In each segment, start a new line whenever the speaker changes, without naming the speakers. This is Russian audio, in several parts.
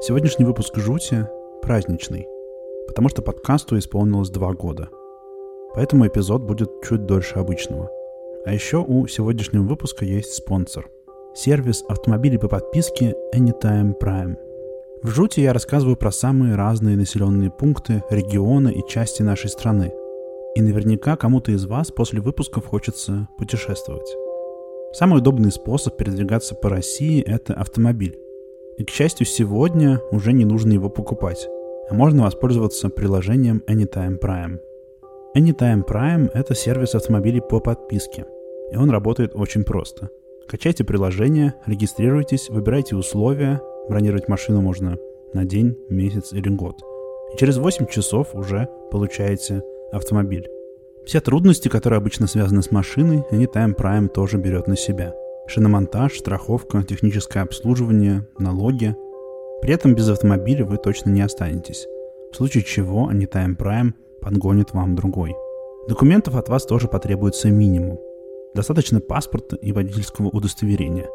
Сегодняшний выпуск «Жути» праздничный, потому что подкасту исполнилось два года. Поэтому эпизод будет чуть дольше обычного. А еще у сегодняшнего выпуска есть спонсор. Сервис автомобилей по подписке Anytime Prime. В «Жути» я рассказываю про самые разные населенные пункты, регионы и части нашей страны. И наверняка кому-то из вас после выпусков хочется путешествовать. Самый удобный способ передвигаться по России – это автомобиль. И, к счастью, сегодня уже не нужно его покупать, а можно воспользоваться приложением Anytime Prime. Anytime Prime – это сервис автомобилей по подписке, и он работает очень просто. Качайте приложение, регистрируйтесь, выбирайте условия, бронировать машину можно на день, месяц или год. И через 8 часов уже получаете автомобиль. Все трудности, которые обычно связаны с машиной, Anytime Prime тоже берет на себя. Шиномонтаж, страховка, техническое обслуживание, налоги. При этом без автомобиля вы точно не останетесь. В случае чего Anytime Prime подгонит вам другой. Документов от вас тоже потребуется минимум. Достаточно паспорта и водительского удостоверения.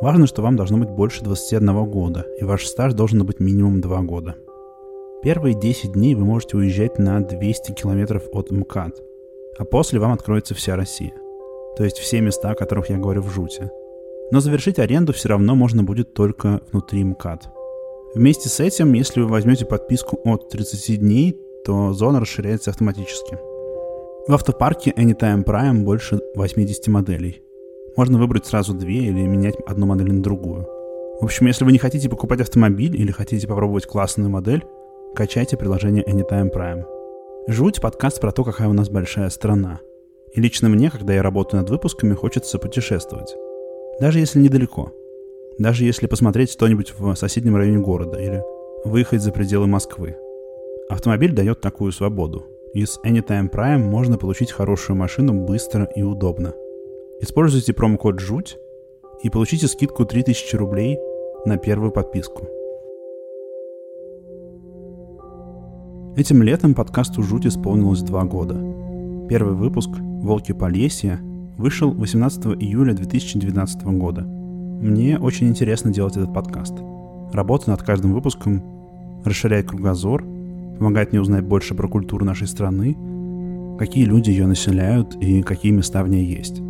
Важно, что вам должно быть больше 21 года, и ваш стаж должен быть минимум 2 года. Первые 10 дней вы можете уезжать на 200 километров от МКАД – а после вам откроется вся Россия. То есть все места, о которых я говорю в жуте. Но завершить аренду все равно можно будет только внутри МКАД. Вместе с этим, если вы возьмете подписку от 30 дней, то зона расширяется автоматически. В автопарке Anytime Prime больше 80 моделей. Можно выбрать сразу две или менять одну модель на другую. В общем, если вы не хотите покупать автомобиль или хотите попробовать классную модель, качайте приложение Anytime Prime. Жуть подкаст про то, какая у нас большая страна. И лично мне, когда я работаю над выпусками, хочется путешествовать. Даже если недалеко. Даже если посмотреть что-нибудь в соседнем районе города или выехать за пределы Москвы. Автомобиль дает такую свободу. И с Anytime Prime можно получить хорошую машину быстро и удобно. Используйте промокод «Жуть» и получите скидку 3000 рублей на первую подписку – Этим летом подкасту «Жуть» исполнилось два года. Первый выпуск «Волки Полесья» вышел 18 июля 2012 года. Мне очень интересно делать этот подкаст. Работа над каждым выпуском расширяет кругозор, помогает мне узнать больше про культуру нашей страны, какие люди ее населяют и какие места в ней есть.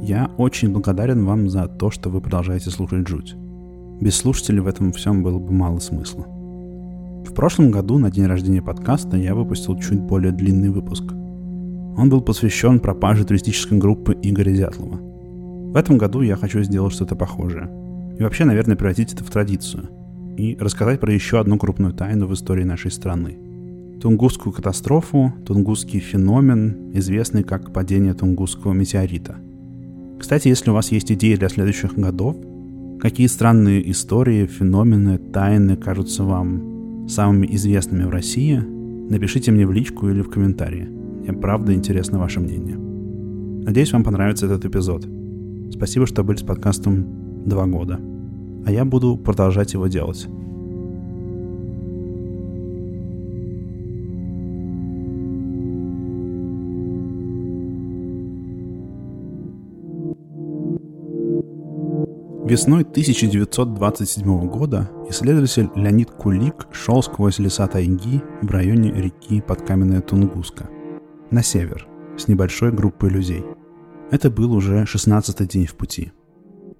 Я очень благодарен вам за то, что вы продолжаете слушать «Жуть». Без слушателей в этом всем было бы мало смысла. В прошлом году на день рождения подкаста я выпустил чуть более длинный выпуск. Он был посвящен пропаже туристической группы Игоря Дятлова. В этом году я хочу сделать что-то похожее. И вообще, наверное, превратить это в традицию. И рассказать про еще одну крупную тайну в истории нашей страны. Тунгусскую катастрофу, тунгусский феномен, известный как падение тунгусского метеорита. Кстати, если у вас есть идеи для следующих годов, какие странные истории, феномены, тайны кажутся вам самыми известными в России, напишите мне в личку или в комментарии. Мне правда интересно ваше мнение. Надеюсь, вам понравится этот эпизод. Спасибо, что были с подкастом два года. А я буду продолжать его делать. Весной 1927 года исследователь Леонид Кулик шел сквозь леса тайги в районе реки Подкаменная Тунгуска, на север, с небольшой группой людей. Это был уже 16-й день в пути.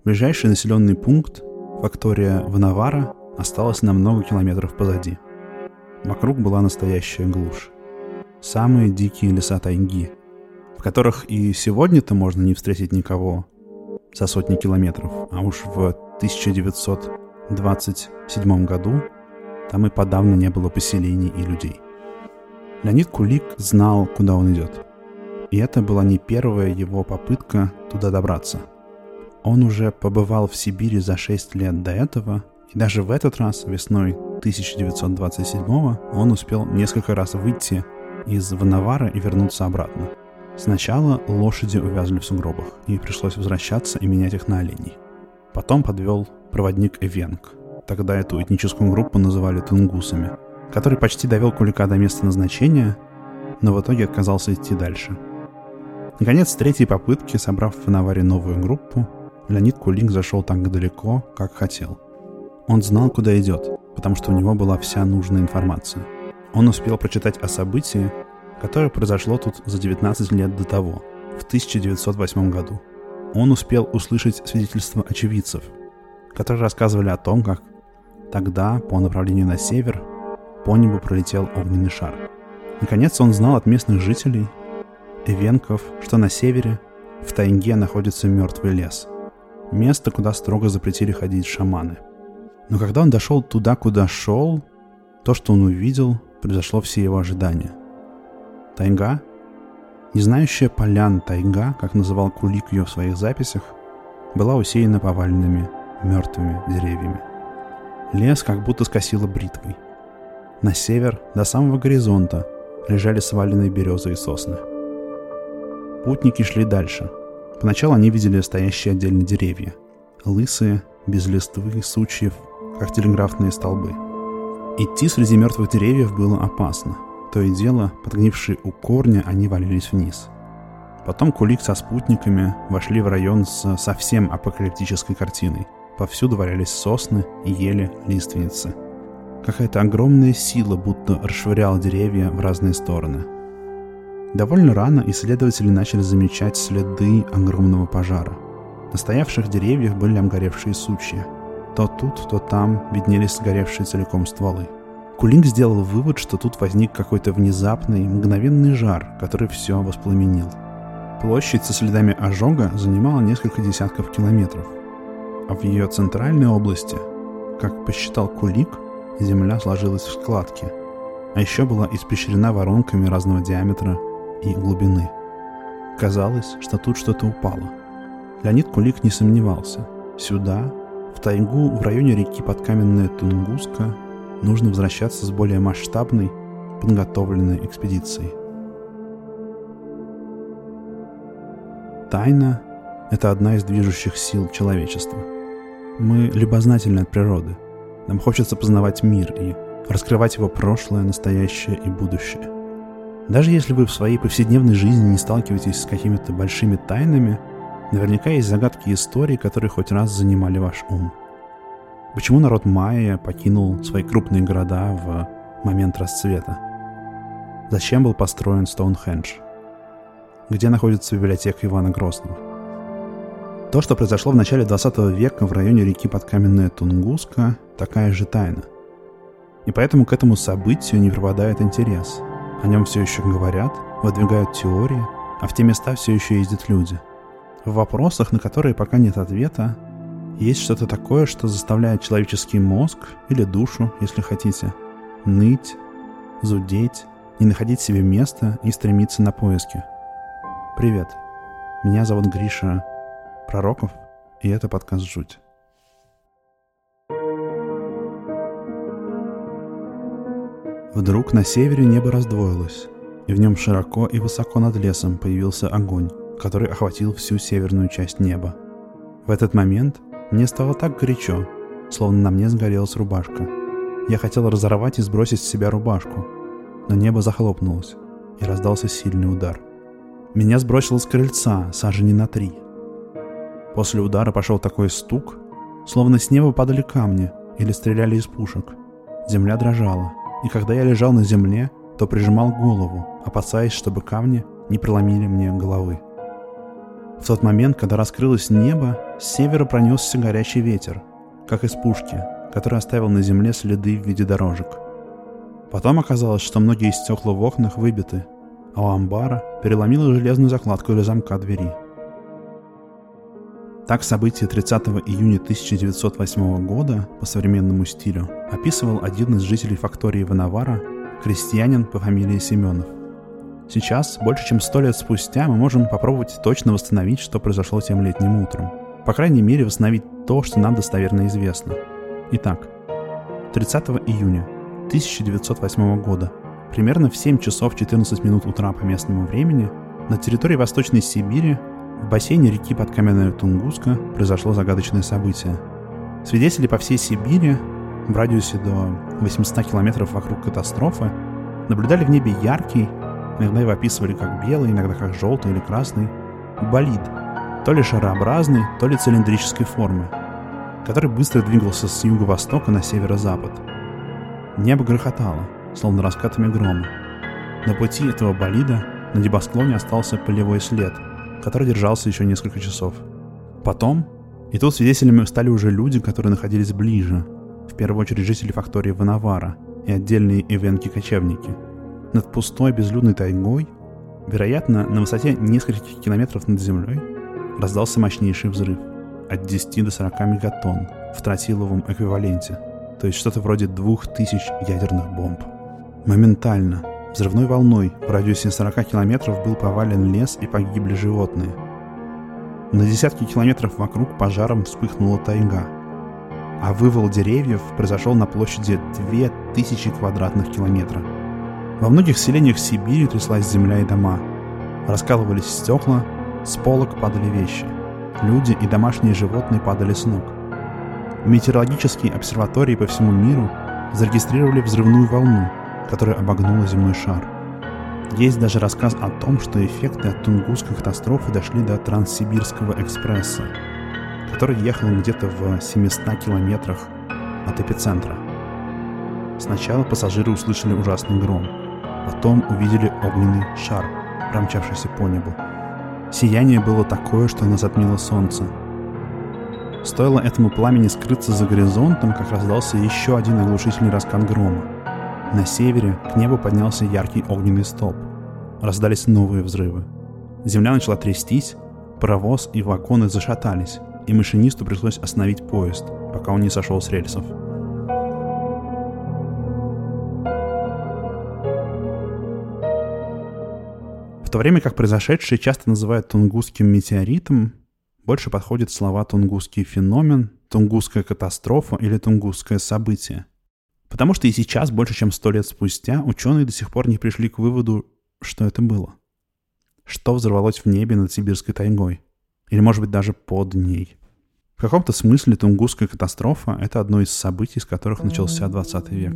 Ближайший населенный пункт, фактория Ванавара, осталась на много километров позади. Вокруг была настоящая глушь. Самые дикие леса тайги, в которых и сегодня-то можно не встретить никого, за сотни километров, а уж в 1927 году там и подавно не было поселений и людей. Леонид Кулик знал, куда он идет. И это была не первая его попытка туда добраться. Он уже побывал в Сибири за 6 лет до этого, и даже в этот раз, весной 1927 он успел несколько раз выйти из Ванавара и вернуться обратно. Сначала лошади увязли в сугробах, и пришлось возвращаться и менять их на оленей. Потом подвел проводник Эвенг. Тогда эту этническую группу называли тунгусами, который почти довел Кулика до места назначения, но в итоге отказался идти дальше. Наконец, с третьей попытки, собрав в Наваре новую группу, Леонид Кулик зашел так далеко, как хотел. Он знал, куда идет, потому что у него была вся нужная информация. Он успел прочитать о событии, которое произошло тут за 19 лет до того, в 1908 году. Он успел услышать свидетельства очевидцев, которые рассказывали о том, как тогда по направлению на север по небу пролетел огненный шар. Наконец он знал от местных жителей, эвенков, что на севере, в тайге находится мертвый лес. Место, куда строго запретили ходить шаманы. Но когда он дошел туда, куда шел, то, что он увидел, превзошло все его ожидания. Тайга, не знающая полян тайга, как называл Кулик ее в своих записях, была усеяна поваленными мертвыми деревьями. Лес как будто скосило бритвой. На север, до самого горизонта, лежали сваленные березы и сосны. Путники шли дальше. Поначалу они видели стоящие отдельно деревья. Лысые, без листвы, сучьев, как телеграфные столбы. Идти среди мертвых деревьев было опасно. То и дело, подгнившие у корня, они валились вниз. Потом Кулик со спутниками вошли в район с совсем апокалиптической картиной. Повсюду валялись сосны, ели, лиственницы – Какая-то огромная сила будто расшвыряла деревья в разные стороны. Довольно рано исследователи начали замечать следы огромного пожара. На стоявших деревьях были обгоревшие сучья. То тут, то там виднелись сгоревшие целиком стволы. Кулинг сделал вывод, что тут возник какой-то внезапный, мгновенный жар, который все воспламенил. Площадь со следами ожога занимала несколько десятков километров. А в ее центральной области, как посчитал Кулик, земля сложилась в складки, а еще была испещрена воронками разного диаметра и глубины. Казалось, что тут что-то упало. Леонид Кулик не сомневался. Сюда, в тайгу в районе реки Подкаменная Тунгуска, нужно возвращаться с более масштабной, подготовленной экспедицией. Тайна — это одна из движущих сил человечества. Мы любознательны от природы — нам хочется познавать мир и раскрывать его прошлое, настоящее и будущее. Даже если вы в своей повседневной жизни не сталкиваетесь с какими-то большими тайнами, наверняка есть загадки истории, которые хоть раз занимали ваш ум. Почему народ майя покинул свои крупные города в момент расцвета? Зачем был построен Стоунхендж? Где находится библиотека Ивана Грозного? То, что произошло в начале 20 века в районе реки Подкаменная Тунгуска, такая же тайна. И поэтому к этому событию не пропадает интерес. О нем все еще говорят, выдвигают теории, а в те места все еще ездят люди. В вопросах, на которые пока нет ответа, есть что-то такое, что заставляет человеческий мозг, или душу, если хотите, ныть, зудеть, не находить себе места и стремиться на поиски. Привет, меня зовут Гриша Пророков, и это подкаст «Жуть». Вдруг на севере небо раздвоилось, и в нем широко и высоко над лесом появился огонь, который охватил всю северную часть неба. В этот момент мне стало так горячо, словно на мне сгорелась рубашка. Я хотел разорвать и сбросить с себя рубашку, но небо захлопнулось, и раздался сильный удар. Меня сбросило с крыльца, сажени на три — После удара пошел такой стук, словно с неба падали камни или стреляли из пушек. Земля дрожала, и когда я лежал на земле, то прижимал голову, опасаясь, чтобы камни не проломили мне головы. В тот момент, когда раскрылось небо, с севера пронесся горячий ветер, как из пушки, который оставил на земле следы в виде дорожек. Потом оказалось, что многие стекла в окнах выбиты, а у амбара переломило железную закладку или замка двери – так события 30 июня 1908 года по современному стилю описывал один из жителей фактории Ванавара, крестьянин по фамилии Семенов. Сейчас, больше чем сто лет спустя, мы можем попробовать точно восстановить, что произошло тем летним утром. По крайней мере, восстановить то, что нам достоверно известно. Итак, 30 июня 1908 года, примерно в 7 часов 14 минут утра по местному времени, на территории Восточной Сибири в бассейне реки Подкаменная Тунгуска произошло загадочное событие. Свидетели по всей Сибири, в радиусе до 800 километров вокруг катастрофы, наблюдали в небе яркий, иногда его описывали как белый, иногда как желтый или красный, болид, то ли шарообразный, то ли цилиндрической формы, который быстро двигался с юго-востока на северо-запад. Небо грохотало, словно раскатами грома. На пути этого болида на небосклоне остался полевой след, который держался еще несколько часов. Потом, и тут свидетелями стали уже люди, которые находились ближе, в первую очередь жители фактории Ванавара и отдельные эвенки-кочевники. Над пустой безлюдной тайгой, вероятно, на высоте нескольких километров над землей, раздался мощнейший взрыв от 10 до 40 мегатонн в тротиловом эквиваленте, то есть что-то вроде 2000 ядерных бомб. Моментально, взрывной волной в радиусе 40 километров был повален лес и погибли животные. На десятки километров вокруг пожаром вспыхнула тайга, а вывал деревьев произошел на площади 2000 квадратных километров. Во многих селениях Сибири тряслась земля и дома. Раскалывались стекла, с полок падали вещи. Люди и домашние животные падали с ног. Метеорологические обсерватории по всему миру зарегистрировали взрывную волну, которая обогнула земной шар. Есть даже рассказ о том, что эффекты от Тунгусской катастрофы дошли до Транссибирского экспресса, который ехал где-то в 700 километрах от эпицентра. Сначала пассажиры услышали ужасный гром, потом увидели огненный шар, промчавшийся по небу. Сияние было такое, что оно затмило солнце. Стоило этому пламени скрыться за горизонтом, как раздался еще один оглушительный раскат грома. На севере к небу поднялся яркий огненный столб. Раздались новые взрывы. Земля начала трястись, паровоз и вагоны зашатались, и машинисту пришлось остановить поезд, пока он не сошел с рельсов. В то время как произошедшее часто называют тунгусским метеоритом, больше подходят слова «тунгусский феномен», «тунгусская катастрофа» или «тунгусское событие». Потому что и сейчас, больше чем сто лет спустя, ученые до сих пор не пришли к выводу, что это было. Что взорвалось в небе над сибирской тайгой. Или, может быть, даже под ней. В каком-то смысле Тунгусская катастрофа — это одно из событий, с которых начался 20 век.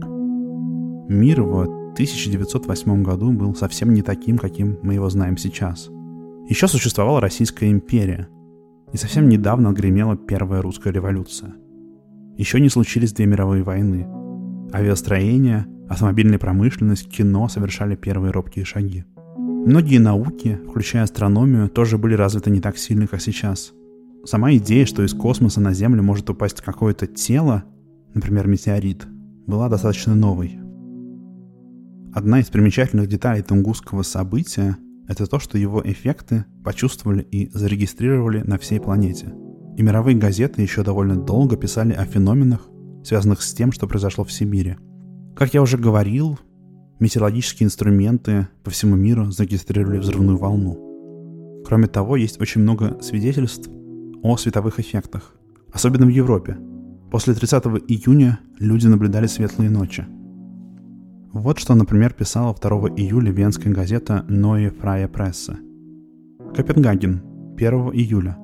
Мир в 1908 году был совсем не таким, каким мы его знаем сейчас. Еще существовала Российская империя, и совсем недавно отгремела Первая русская революция. Еще не случились две мировые войны. Авиастроение, автомобильная промышленность, кино совершали первые робкие шаги. Многие науки, включая астрономию, тоже были развиты не так сильно, как сейчас. Сама идея, что из космоса на Землю может упасть какое-то тело, например, метеорит, была достаточно новой. Одна из примечательных деталей тунгусского события – это то, что его эффекты почувствовали и зарегистрировали на всей планете. И мировые газеты еще довольно долго писали о феноменах, связанных с тем, что произошло в Сибири. Как я уже говорил, метеорологические инструменты по всему миру зарегистрировали взрывную волну. Кроме того, есть очень много свидетельств о световых эффектах, особенно в Европе. После 30 июня люди наблюдали светлые ночи – вот что, например, писала 2 июля венская газета Neue Freie Presse. Копенгаген, 1 июля.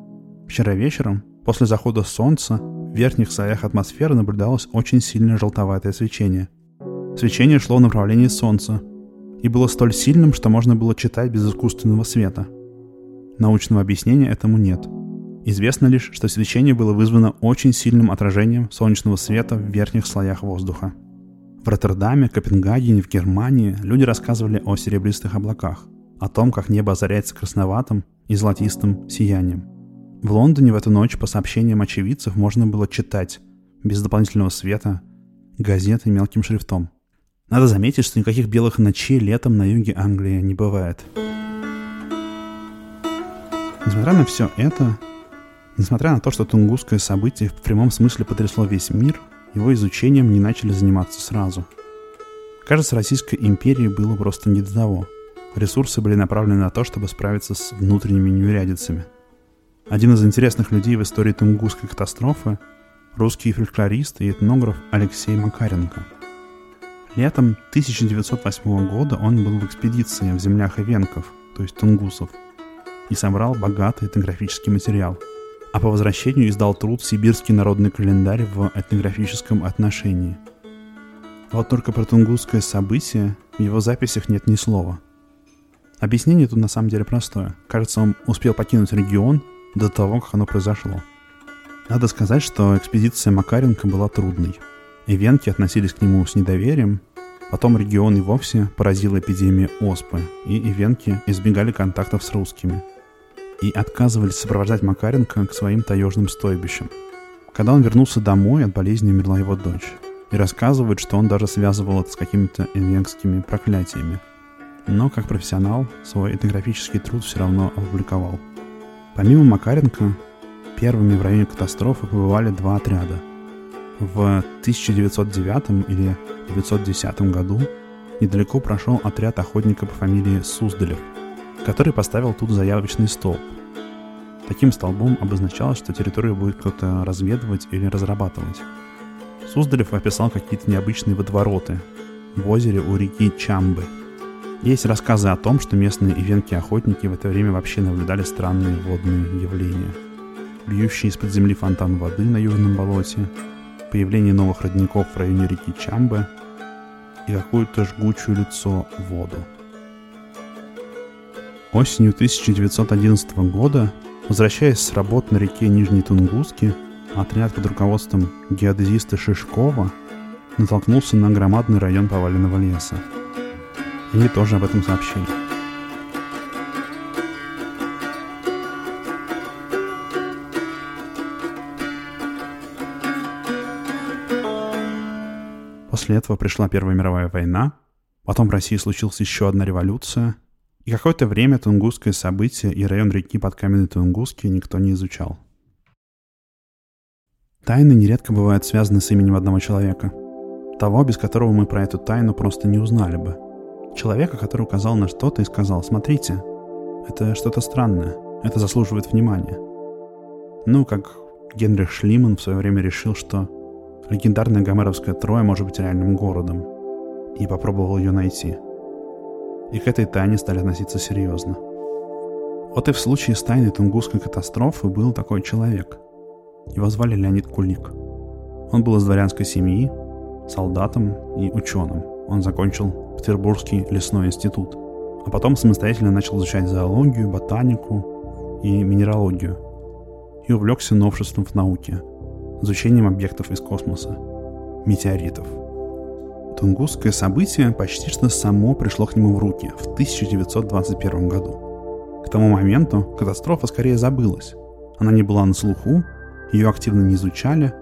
Вчера вечером, после захода солнца, в верхних слоях атмосферы наблюдалось очень сильное желтоватое свечение. Свечение шло в направлении солнца и было столь сильным, что можно было читать без искусственного света. Научного объяснения этому нет. Известно лишь, что свечение было вызвано очень сильным отражением солнечного света в верхних слоях воздуха. В Роттердаме, Копенгагене, в Германии люди рассказывали о серебристых облаках, о том, как небо озаряется красноватым и золотистым сиянием. В Лондоне в эту ночь по сообщениям очевидцев можно было читать, без дополнительного света, газеты мелким шрифтом. Надо заметить, что никаких белых ночей летом на юге Англии не бывает. Несмотря на все это, несмотря на то, что тунгусское событие в прямом смысле потрясло весь мир – его изучением не начали заниматься сразу. Кажется, Российской империи было просто не до того. Ресурсы были направлены на то, чтобы справиться с внутренними неурядицами. Один из интересных людей в истории Тунгусской катастрофы – русский фольклорист и этнограф Алексей Макаренко. Летом 1908 года он был в экспедиции в землях Ивенков, то есть тунгусов, и собрал богатый этнографический материал – а по возвращению издал труд «Сибирский народный календарь» в этнографическом отношении. Вот только про тунгусское событие в его записях нет ни слова. Объяснение тут на самом деле простое. Кажется, он успел покинуть регион до того, как оно произошло. Надо сказать, что экспедиция Макаренко была трудной. Эвенки относились к нему с недоверием, потом регион и вовсе поразила эпидемия оспы, и ивенки избегали контактов с русскими и отказывались сопровождать Макаренко к своим таежным стойбищам. Когда он вернулся домой, от болезни умерла его дочь. И рассказывают, что он даже связывал это с какими-то эвенкскими проклятиями. Но как профессионал свой этнографический труд все равно опубликовал. Помимо Макаренко, первыми в районе катастрофы побывали два отряда. В 1909 или 1910 году недалеко прошел отряд охотника по фамилии Суздалев, который поставил тут заявочный столб. Таким столбом обозначалось, что территорию будет кто-то разведывать или разрабатывать. Суздалев описал какие-то необычные водовороты в озере у реки Чамбы. Есть рассказы о том, что местные ивенки-охотники в это время вообще наблюдали странные водные явления. Бьющий из-под земли фонтан воды на южном болоте, появление новых родников в районе реки Чамбы и какую-то жгучую лицо воду. Осенью 1911 года, возвращаясь с работ на реке Нижний Тунгусский, отряд под руководством геодезиста Шишкова натолкнулся на громадный район поваленного леса. Они тоже об этом сообщили. После этого пришла Первая мировая война, потом в России случилась еще одна революция, и какое-то время Тунгусское событие и район реки под Каменный Тунгусский никто не изучал. Тайны нередко бывают связаны с именем одного человека. Того, без которого мы про эту тайну просто не узнали бы. Человека, который указал на что-то и сказал, смотрите, это что-то странное, это заслуживает внимания. Ну, как Генрих Шлиман в свое время решил, что легендарная гомеровская Троя может быть реальным городом, и попробовал ее найти. И к этой тайне стали относиться серьезно. Вот и в случае с тайной Тунгусской катастрофы был такой человек – его звали Леонид Кулик. Он был из дворянской семьи, солдатом и ученым. Он закончил Петербургский лесной институт, а потом самостоятельно начал изучать зоологию, ботанику и минералогию и увлекся новшеством в науке, изучением объектов из космоса, метеоритов. Тунгусское событие почти что само пришло к нему в руки в 1921 году. К тому моменту катастрофа скорее забылась. Она не была на слуху, ее активно не изучали.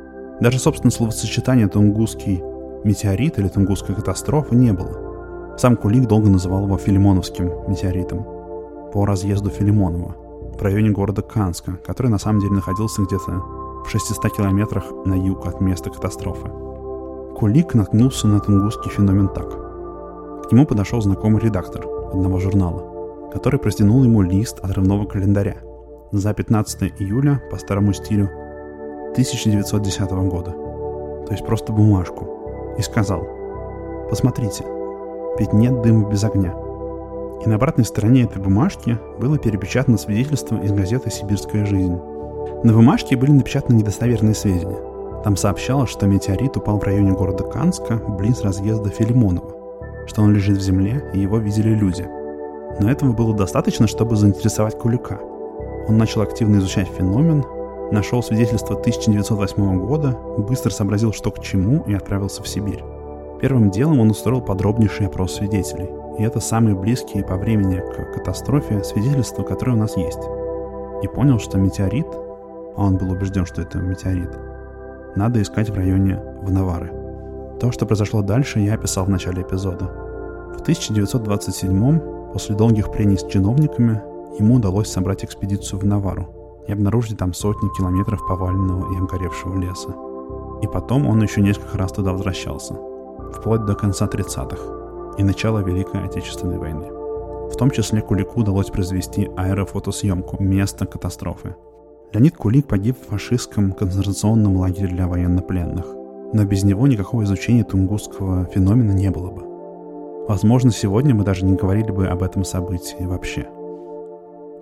Даже, собственно, словосочетания «тунгусский метеорит» или «тунгусская катастрофа» не было. Сам Кулик долго называл его Филимоновским метеоритом по разъезду Филимонова в районе города Канска, который на самом деле находился где-то в 600 километрах на юг от места катастрофы. Кулик наткнулся на тунгусский феномен так. К нему подошел знакомый редактор одного журнала, который простянул ему лист отрывного календаря за 15 июля по старому стилю 1910 года, то есть просто бумажку, и сказал «Посмотрите, ведь нет дыма без огня». И на обратной стороне этой бумажки было перепечатано свидетельство из газеты «Сибирская жизнь». На бумажке были напечатаны недостоверные сведения. Там сообщалось, что метеорит упал в районе города Канска, близ разъезда Филимонова, что он лежит в земле и его видели люди. Но этого было достаточно, чтобы заинтересовать Кулика. Он начал активно изучать феномен, нашел свидетельство 1908 года, быстро сообразил, что к чему, и отправился в Сибирь. Первым делом он устроил подробнейший опрос свидетелей. И это самые близкие по времени к катастрофе свидетельства, которые у нас есть. И понял, что метеорит, а он был убежден, что это метеорит, надо искать в районе Ванавары. То, что произошло дальше, я описал в начале эпизода. В 1927 после долгих прений с чиновниками, ему удалось собрать экспедицию в Навару – и обнаружили там сотни километров поваленного и обгоревшего леса. И потом он еще несколько раз туда возвращался, вплоть до конца 30-х и начала Великой Отечественной войны. В том числе Кулику удалось произвести аэрофотосъемку места катастрофы. Леонид Кулик погиб в фашистском концентрационном лагере для военнопленных, но без него никакого изучения тунгусского феномена не было бы. Возможно, сегодня мы даже не говорили бы об этом событии вообще.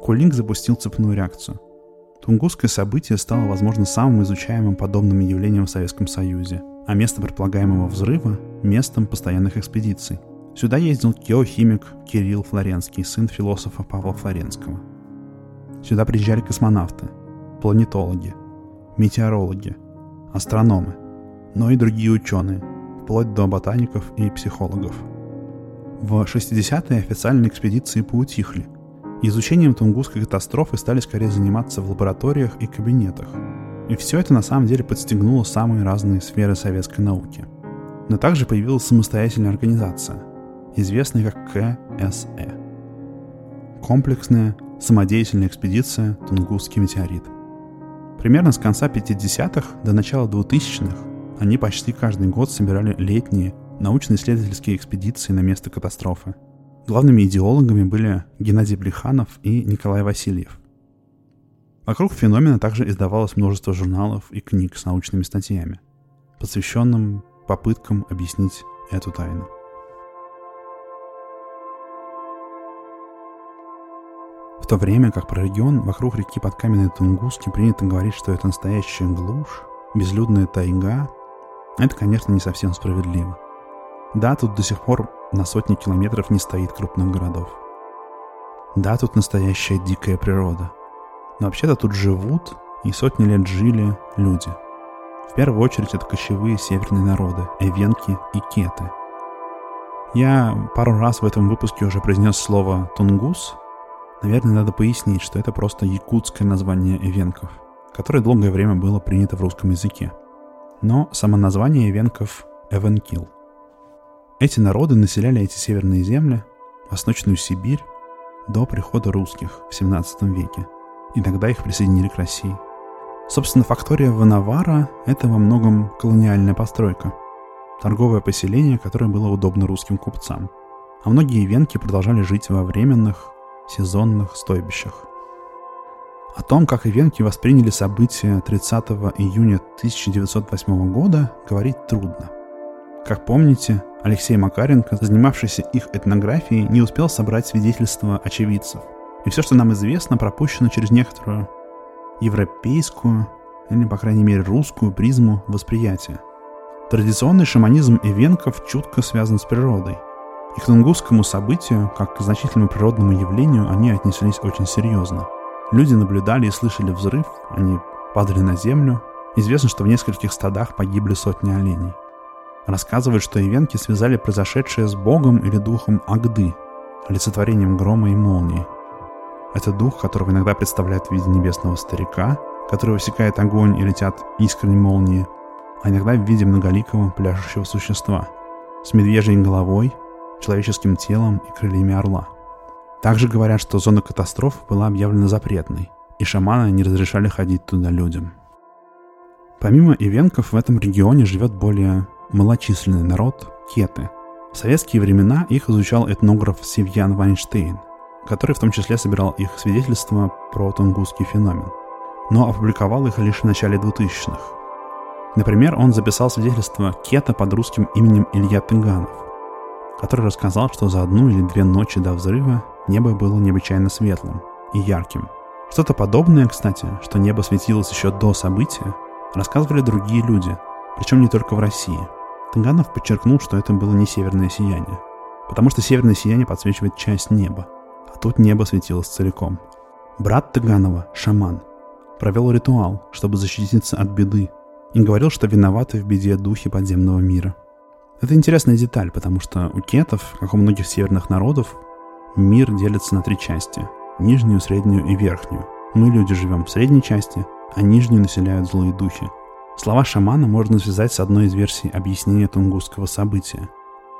Кулик запустил цепную реакцию – Тунгусское событие стало, возможно, самым изучаемым подобным явлением в Советском Союзе, а место предполагаемого взрыва – местом постоянных экспедиций. Сюда ездил геохимик Кирилл Флоренский, сын философа Павла Флоренского. Сюда приезжали космонавты, планетологи, метеорологи, астрономы. но и другие ученые, вплоть до ботаников и психологов. В 60-е официальные экспедиции поутихли. Изучением Тунгусской катастрофы стали скорее заниматься в лабораториях и кабинетах. И все это на самом деле подстегнуло самые разные сферы советской науки. Но также появилась самостоятельная организация, известная как КСЭ. Комплексная самодеятельная экспедиция «Тунгусский метеорит». Примерно с конца 50-х до начала 2000-х они почти каждый год собирали летние научно-исследовательские экспедиции на место катастрофы. Главными идеологами были Геннадий Плеханов и Николай Васильев. Вокруг феномена также издавалось множество журналов и книг с научными статьями, посвященным попыткам объяснить эту тайну. В то время как про регион вокруг реки под каменной Тунгуски принято говорить, что это настоящая глушь, безлюдная тайга, это, конечно, не совсем справедливо. Да, тут до сих пор на сотни километров не стоит крупных городов. Да, тут настоящая дикая природа. Но вообще-то тут живут и сотни лет жили люди. В первую очередь это кочевые северные народы, эвенки и кеты. Я пару раз в этом выпуске уже произнес слово «тунгус», Наверное, надо пояснить, что это просто якутское название эвенков, которое долгое время было принято в русском языке. Но само название эвенков – Эвенкил. Эти народы населяли эти северные земли, Восточную Сибирь, до прихода русских в 17 веке, и тогда их присоединили к России. Собственно, фактория Ванавара – это во многом колониальная постройка, торговое поселение, которое было удобно русским купцам. А многие венки продолжали жить во временных, сезонных стойбищах. О том, как ивенки восприняли события 30 июня 1908 года, говорить трудно. Как помните, Алексей Макаренко, занимавшийся их этнографией, не успел собрать свидетельства очевидцев. И все, что нам известно, пропущено через некоторую европейскую, или, по крайней мере, русскую призму восприятия. Традиционный шаманизм эвенков чутко связан с природой – и к тунгусскому событию, как к значительному природному явлению, они отнеслись очень серьезно. Люди наблюдали и слышали взрыв, они падали на землю. Известно, что в нескольких стадах погибли сотни оленей. Рассказывают, что ивенки связали произошедшее с богом или духом Агды, олицетворением грома и молнии. Это дух, которого иногда представляют в виде небесного старика, который высекает огонь и летят искренние молнии, а иногда в виде многоликого пляшущего существа с медвежьей головой, человеческим телом и крыльями орла. Также говорят, что зона катастроф была объявлена запретной, и шаманы не разрешали ходить туда людям. Помимо ивенков в этом регионе живет более малочисленный народ – кеты. В советские времена их изучал этнограф Севьян Вайнштейн, который в том числе собирал их свидетельства про тунгусский феномен, но опубликовал их лишь в начале 2000-х. Например, он записал свидетельство кета под русским именем Илья Тыганов – который рассказал, что за одну или две ночи до взрыва небо было необычайно светлым и ярким. Что-то подобное, кстати, что небо светилось еще до события, рассказывали другие люди, причем не только в России. Таганов подчеркнул, что это было не северное сияние, потому что северное сияние подсвечивает часть неба, а тут небо светилось целиком. Брат Таганова, шаман, провел ритуал, чтобы защититься от беды, и говорил, что виноваты в беде духи подземного мира – это интересная деталь, потому что у кетов, как у многих северных народов, мир делится на три части. Нижнюю, среднюю и верхнюю. Мы, люди, живем в средней части, а нижнюю населяют злые духи. Слова шамана можно связать с одной из версий объяснения тунгусского события,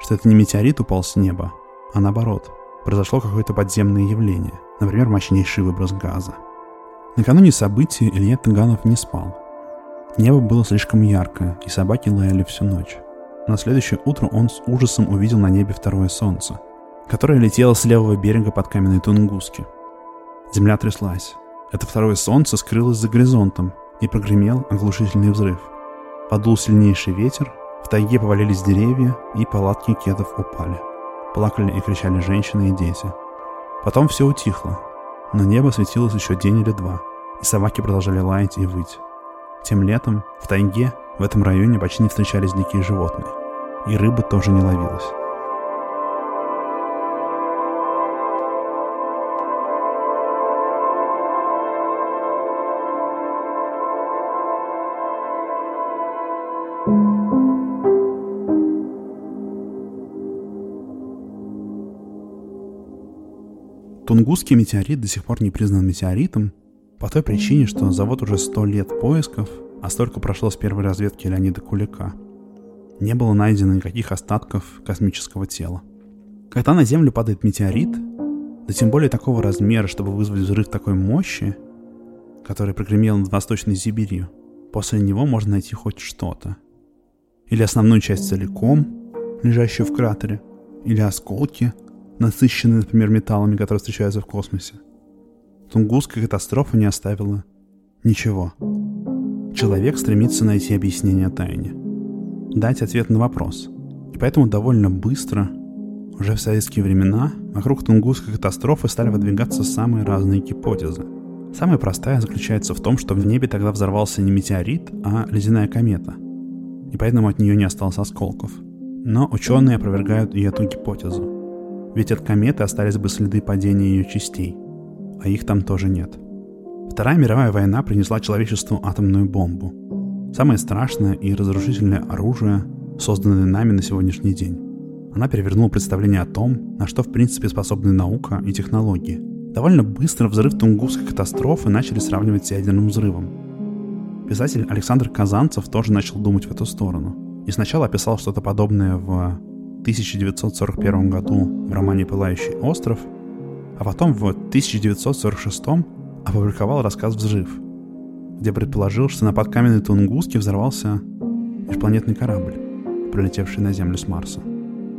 что это не метеорит упал с неба, а наоборот, произошло какое-то подземное явление, например, мощнейший выброс газа. Накануне события Илья Таганов не спал. Небо было слишком яркое, и собаки лаяли всю ночь. На следующее утро он с ужасом увидел на небе второе солнце, которое летело с левого берега под каменной Тунгуски. Земля тряслась. Это второе солнце скрылось за горизонтом, и прогремел оглушительный взрыв. Подул сильнейший ветер, в тайге повалились деревья, и палатки кедов упали. Плакали и кричали женщины и дети. Потом все утихло, но небо светилось еще день или два, и собаки продолжали лаять и выть. Тем летом в тайге в этом районе почти не встречались дикие животные, и рыба тоже не ловилась. Тунгусский метеорит до сих пор не признан метеоритом по той причине, что завод уже сто лет поисков, а столько прошло с первой разведки Леонида Кулика. Не было найдено никаких остатков космического тела. Когда на Землю падает метеорит, да тем более такого размера, чтобы вызвать взрыв такой мощи, который прогремел над Восточной Сибирью, после него можно найти хоть что-то. Или основную часть целиком, лежащую в кратере, или осколки, насыщенные, например, металлами, которые встречаются в космосе. Тунгусская катастрофа не оставила ничего. Человек стремится найти объяснение тайне. Дать ответ на вопрос. И поэтому довольно быстро, уже в советские времена, вокруг Тунгусской катастрофы стали выдвигаться самые разные гипотезы. Самая простая заключается в том, что в небе тогда взорвался не метеорит, а ледяная комета. И поэтому от нее не осталось осколков. Но ученые опровергают и эту гипотезу. Ведь от кометы остались бы следы падения ее частей, а их там тоже нет. Вторая мировая война принесла человечеству атомную бомбу. Самое страшное и разрушительное оружие, созданное нами на сегодняшний день. Она перевернула представление о том, на что в принципе способны наука и технологии. Довольно быстро взрыв Тунгусской катастрофы начали сравнивать с ядерным взрывом. Писатель Александр Казанцев тоже начал думать в эту сторону. И сначала описал что-то подобное в 1941 году в романе «Пылающий остров», а потом в 1946 опубликовал рассказ «Взрыв», где предположил, что на подкаменной Тунгуске взорвался межпланетный корабль, прилетевший на Землю с Марса.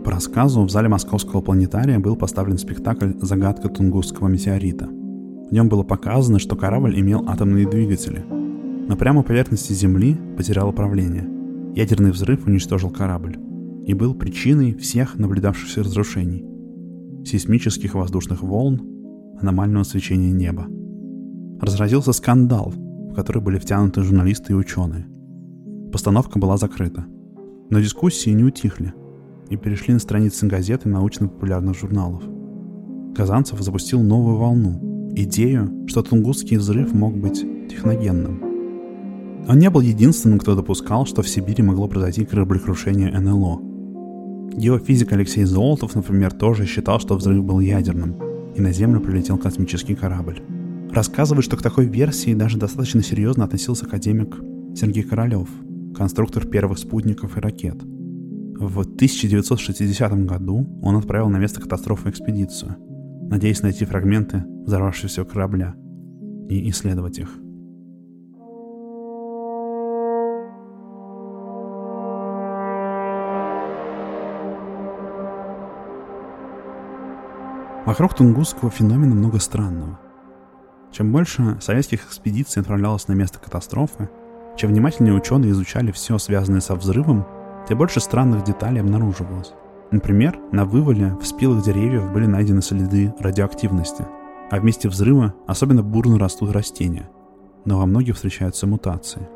По рассказу в зале Московского планетария был поставлен спектакль «Загадка Тунгусского метеорита». В нем было показано, что корабль имел атомные двигатели, но прямо поверхности Земли потерял управление. Ядерный взрыв уничтожил корабль и был причиной всех наблюдавшихся разрушений – сейсмических воздушных волн, аномального свечения неба. Разразился скандал, в который были втянуты журналисты и ученые. Постановка была закрыта. Но дискуссии не утихли и перешли на страницы газет и научно-популярных журналов. Казанцев запустил новую волну – идею, что Тунгусский взрыв мог быть техногенным. Он не был единственным, кто допускал, что в Сибири могло произойти кораблекрушение НЛО – Геофизик Алексей Золотов, например, тоже считал, что взрыв был ядерным, и на Землю прилетел космический корабль. Рассказывает, что к такой версии даже достаточно серьезно относился академик Сергей Королев, конструктор первых спутников и ракет. В 1960 году он отправил на место катастрофы экспедицию, надеясь найти фрагменты взорвавшегося корабля и исследовать их. Вокруг Тунгусского феномена много странного. Чем больше советских экспедиций отправлялось на место катастрофы, чем внимательнее ученые изучали все, связанное со взрывом, тем больше странных деталей обнаруживалось. Например, на вывале в спилах деревьев были найдены следы радиоактивности, а в месте взрыва особенно бурно растут растения, но во многих встречаются мутации.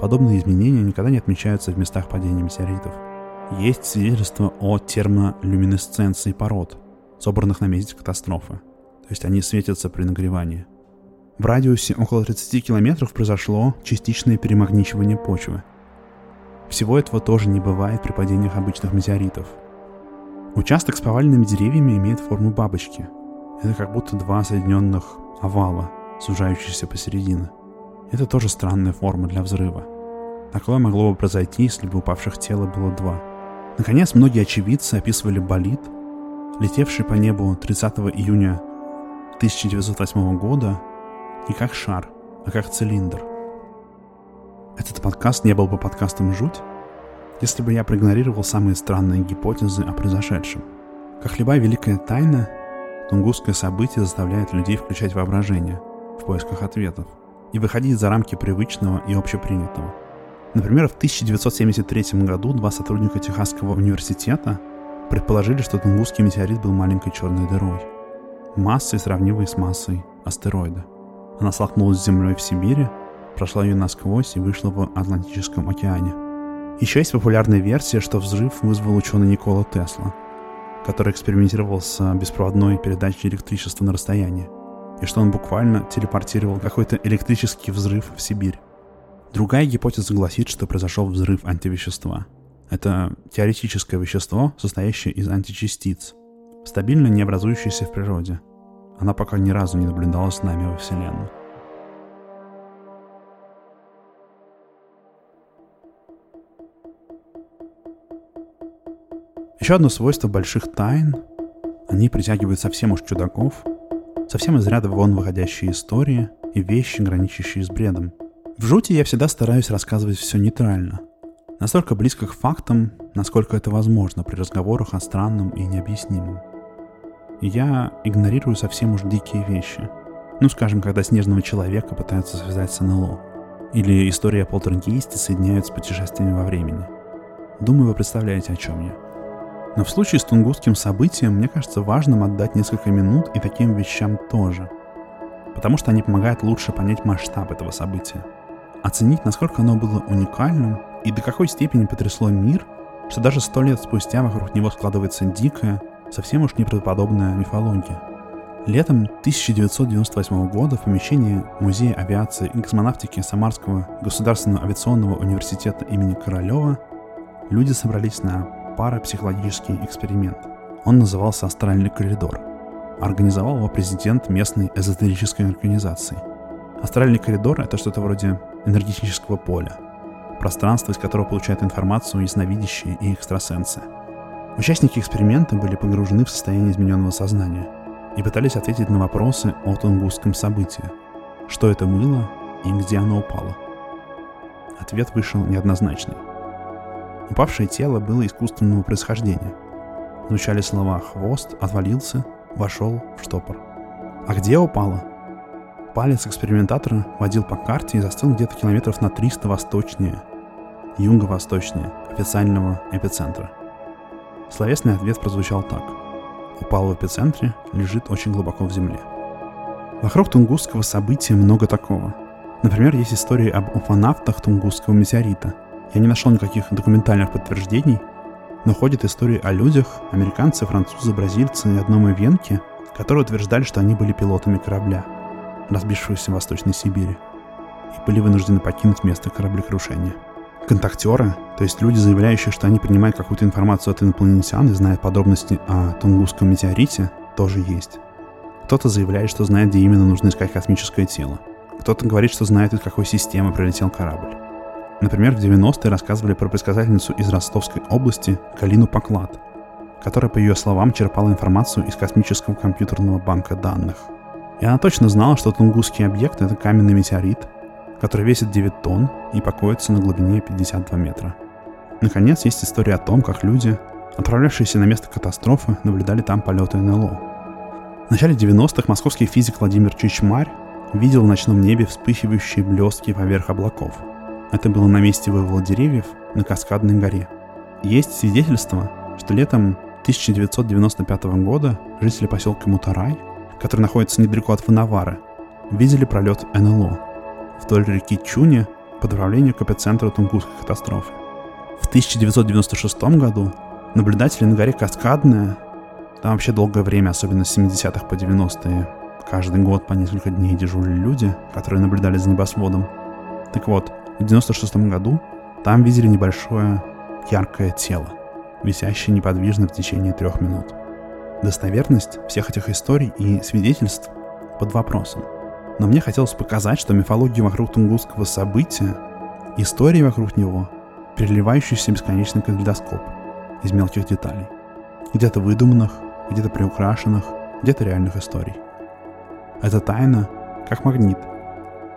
Подобные изменения никогда не отмечаются в местах падения метеоритов. Есть свидетельства о термолюминесценции пород – собранных на месте катастрофы. То есть они светятся при нагревании. В радиусе около 30 километров произошло частичное перемагничивание почвы. Всего этого тоже не бывает при падениях обычных метеоритов. Участок с поваленными деревьями имеет форму бабочки. Это как будто два соединенных овала, сужающиеся посередине. Это тоже странная форма для взрыва. Такое могло бы произойти, если бы упавших тела было два. Наконец, многие очевидцы описывали болид, летевший по небу 30 июня 1908 года не как шар, а как цилиндр. Этот подкаст не был бы подкастом «Жуть», если бы я проигнорировал самые странные гипотезы о произошедшем. Как любая великая тайна, тунгусское событие заставляет людей включать воображение в поисках ответов и выходить за рамки привычного и общепринятого. Например, в 1973 году два сотрудника Техасского университета Предположили, что Тунгусский метеорит был маленькой черной дырой, массой, сравнимой с массой астероида. Она столкнулась с Землей в Сибири, прошла ее насквозь и вышла в Атлантическом океане. Еще есть популярная версия, что взрыв вызвал ученый Никола Тесла, который экспериментировал с беспроводной передачей электричества на расстояние, и что он буквально телепортировал какой-то электрический взрыв в Сибирь. Другая гипотеза гласит, что произошел взрыв антивещества – это теоретическое вещество, состоящее из античастиц, стабильно не образующееся в природе. она пока ни разу не наблюдалась с нами во Вселенной. Еще одно свойство больших тайн — они притягивают совсем уж чудаков, совсем из ряда вон выходящие истории и вещи, граничащие с бредом. В жути я всегда стараюсь рассказывать все нейтрально, настолько близко к фактам, насколько это возможно при разговорах о странном и необъяснимом. Я игнорирую совсем уж дикие вещи. Ну, скажем, когда снежного человека пытаются связать с НЛО. Или история о полтергейсте соединяют с путешествиями во времени. Думаю, вы представляете, о чем я. Но в случае с тунгусским событием, мне кажется важным отдать несколько минут и таким вещам тоже. Потому что они помогают лучше понять масштаб этого события. Оценить, насколько оно было уникальным и до какой степени потрясло мир, что даже сто лет спустя вокруг него складывается дикая, совсем уж неправдоподобная мифология. Летом 1998 года в помещении Музея авиации и космонавтики Самарского государственного авиационного университета имени Королева люди собрались на парапсихологический эксперимент. Он назывался «Астральный коридор». Организовал его президент местной эзотерической организации. Астральный коридор — это что-то вроде энергетического поля, пространство, из которого получают информацию ясновидящие и экстрасенсы. Участники эксперимента были погружены в состояние измененного сознания и пытались ответить на вопросы о тунгусском событии. Что это было и где оно упало? Ответ вышел неоднозначный. Упавшее тело было искусственного происхождения. Звучали слова «хвост», «отвалился», «вошел в штопор». А где упало? Палец экспериментатора водил по карте и застыл где-то километров на 300 восточнее, юго-восточнее официального эпицентра. Словесный ответ прозвучал так. Упал в эпицентре, лежит очень глубоко в земле. Вокруг тунгусского события много такого. Например, есть истории об уфанавтах тунгусского метеорита – я не нашел никаких документальных подтверждений, но ходят истории о людях, американцы, французы, бразильцы и одном венке, которые утверждали, что они были пилотами корабля, разбившегося в Восточной Сибири, и были вынуждены покинуть место кораблекрушения. Контактеры, то есть люди, заявляющие, что они принимают какую-то информацию от инопланетян и знают подробности о Тунгусском метеорите, тоже есть. Кто-то заявляет, что знает, где именно нужно искать космическое тело. Кто-то говорит, что знает, из какой системы прилетел корабль. Например, в 90-е рассказывали про предсказательницу из Ростовской области Галину Поклад, которая, по ее словам, черпала информацию из космического компьютерного банка данных. И она точно знала, что Тунгусский объект — это каменный метеорит, который весит 9 тонн и покоится на глубине 52 метра. Наконец, есть история о том, как люди, отправлявшиеся на место катастрофы, наблюдали там полеты НЛО. В начале 90-х московский физик Владимир Чичмарь видел в ночном небе вспыхивающие блестки поверх облаков — это было на месте вывола деревьев на Каскадной горе. Есть свидетельство, что летом 1995 года жители поселка Мутарай, который находится недалеко от Фанавара, видели пролет НЛО вдоль реки Чуня по направлению к эпицентру Тунгусской катастрофы. В 1996 году наблюдатели на горе Каскадная, там вообще долгое время, особенно с 70-х по 90-е, каждый год по несколько дней дежурили люди, которые наблюдали за небосводом. Так вот, в 96 году там видели небольшое яркое тело, висящее неподвижно в течение трех минут. Достоверность всех этих историй и свидетельств под вопросом. Но мне хотелось показать, что мифология вокруг тунгусского события, истории вокруг него, переливающийся бесконечный калейдоскоп из мелких деталей. Где-то выдуманных, где-то приукрашенных, где-то реальных историй. Эта тайна, как магнит,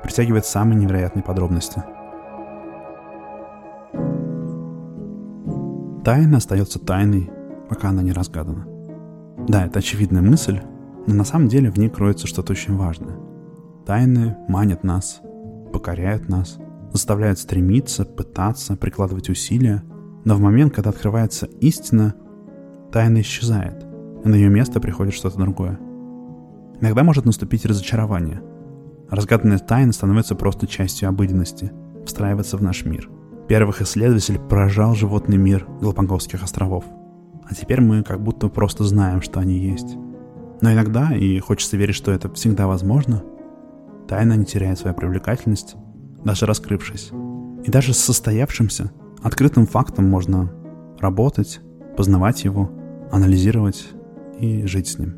притягивает самые невероятные подробности – Тайна остается тайной, пока она не разгадана. Да, это очевидная мысль, но на самом деле в ней кроется что-то очень важное. Тайны манят нас, покоряют нас, заставляют стремиться, пытаться, прикладывать усилия, но в момент, когда открывается истина, тайна исчезает, и на ее место приходит что-то другое. Иногда может наступить разочарование. Разгаданная тайна становится просто частью обыденности, встраивается в наш мир – Первых исследователей поражал животный мир Галапагосских островов. А теперь мы как будто просто знаем, что они есть. Но иногда, и хочется верить, что это всегда возможно, тайна не теряет свою привлекательность, даже раскрывшись. И даже с состоявшимся, открытым фактом можно работать, познавать его, анализировать и жить с ним.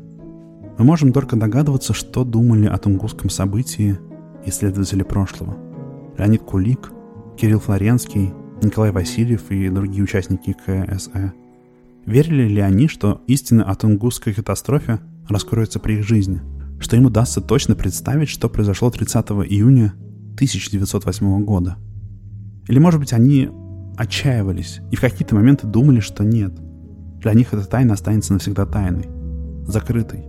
Мы можем только догадываться, что думали о тунгусском событии исследователи прошлого. Леонид Кулик, Кирилл Флоренский, Николай Васильев и другие участники КСЭ. Верили ли они, что истина о тунгусской катастрофе раскроется при их жизни? Что им удастся точно представить, что произошло 30 июня 1908 года? Или, может быть, они отчаивались и в какие-то моменты думали, что нет. Для них эта тайна останется навсегда тайной, закрытой.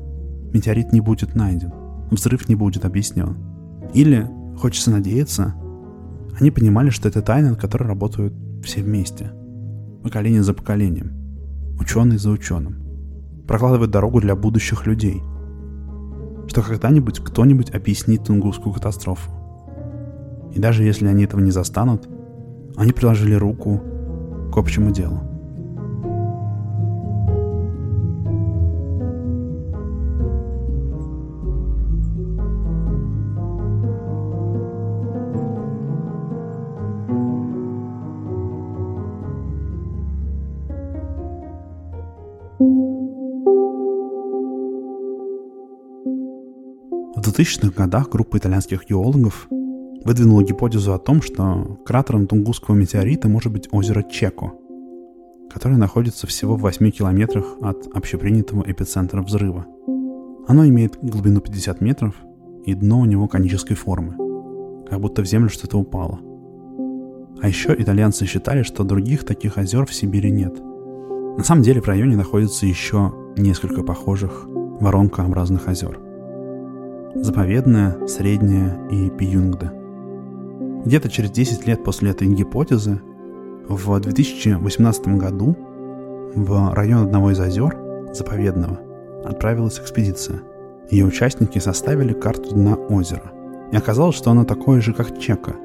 Метеорит не будет найден, взрыв не будет объяснен. Или, хочется надеяться, они понимали, что это тайна, над которой работают все вместе. Поколение за поколением. Ученый за ученым. Прокладывают дорогу для будущих людей. Что когда-нибудь кто-нибудь объяснит Тунгусскую катастрофу. И даже если они этого не застанут, они приложили руку к общему делу. 2000-х годах группа итальянских геологов выдвинула гипотезу о том, что кратером Тунгусского метеорита может быть озеро Чеко, которое находится всего в 8 километрах от общепринятого эпицентра взрыва. Оно имеет глубину 50 метров, и дно у него конической формы, как будто в землю что-то упало. А еще итальянцы считали, что других таких озер в Сибири нет. На самом деле в районе находится еще несколько похожих воронкообразных озер. Заповедная, Средняя и Пиюнгда – где-то через 10 лет после этой гипотезы, в 2018 году в район одного из озер, заповедного, отправилась экспедиция. Ее участники составили карту дна озера. И оказалось, что оно такое же, как Чека,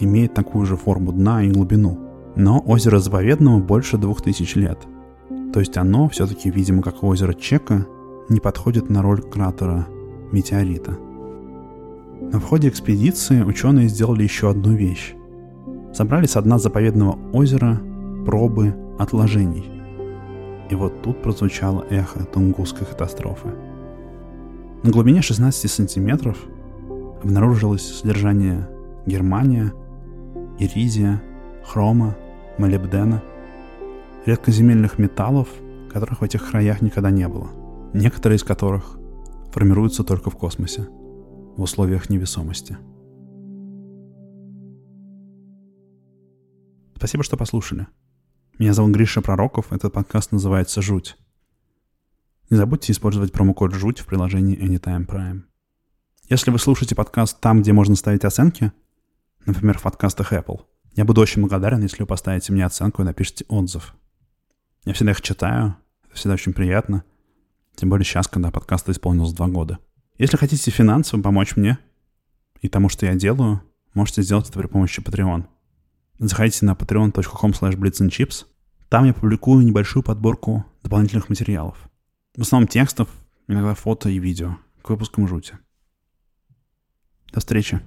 имеет такую же форму дна и глубину. Но озеро заповедного больше 2000 лет. То есть оно, все-таки, видимо, как озеро Чека, не подходит на роль кратера метеорита – но в ходе экспедиции ученые сделали еще одну вещь. Собрали с дна заповедного озера пробы отложений. И вот тут прозвучало эхо Тунгусской катастрофы. На глубине 16 сантиметров обнаружилось содержание германия, иризия, хрома, молибдена, редкоземельных металлов, которых в этих краях никогда не было, некоторые из которых формируются только в космосе – в условиях невесомости. Спасибо, что послушали. Меня зовут Гриша Пророков, этот подкаст называется «Жуть». Не забудьте использовать промокод «Жуть» в приложении Anytime Prime. Если вы слушаете подкаст там, где можно ставить оценки, например, в подкастах Apple, я буду очень благодарен, если вы поставите мне оценку и напишите отзыв. Я всегда их читаю, это всегда очень приятно, тем более сейчас, когда подкасту исполнилось два года – если хотите финансово помочь мне и тому, что я делаю, можете сделать это при помощи Patreon. Заходите на patreon.com slash Там я публикую небольшую подборку дополнительных материалов. В основном текстов, иногда фото и видео к выпускам жути. До встречи.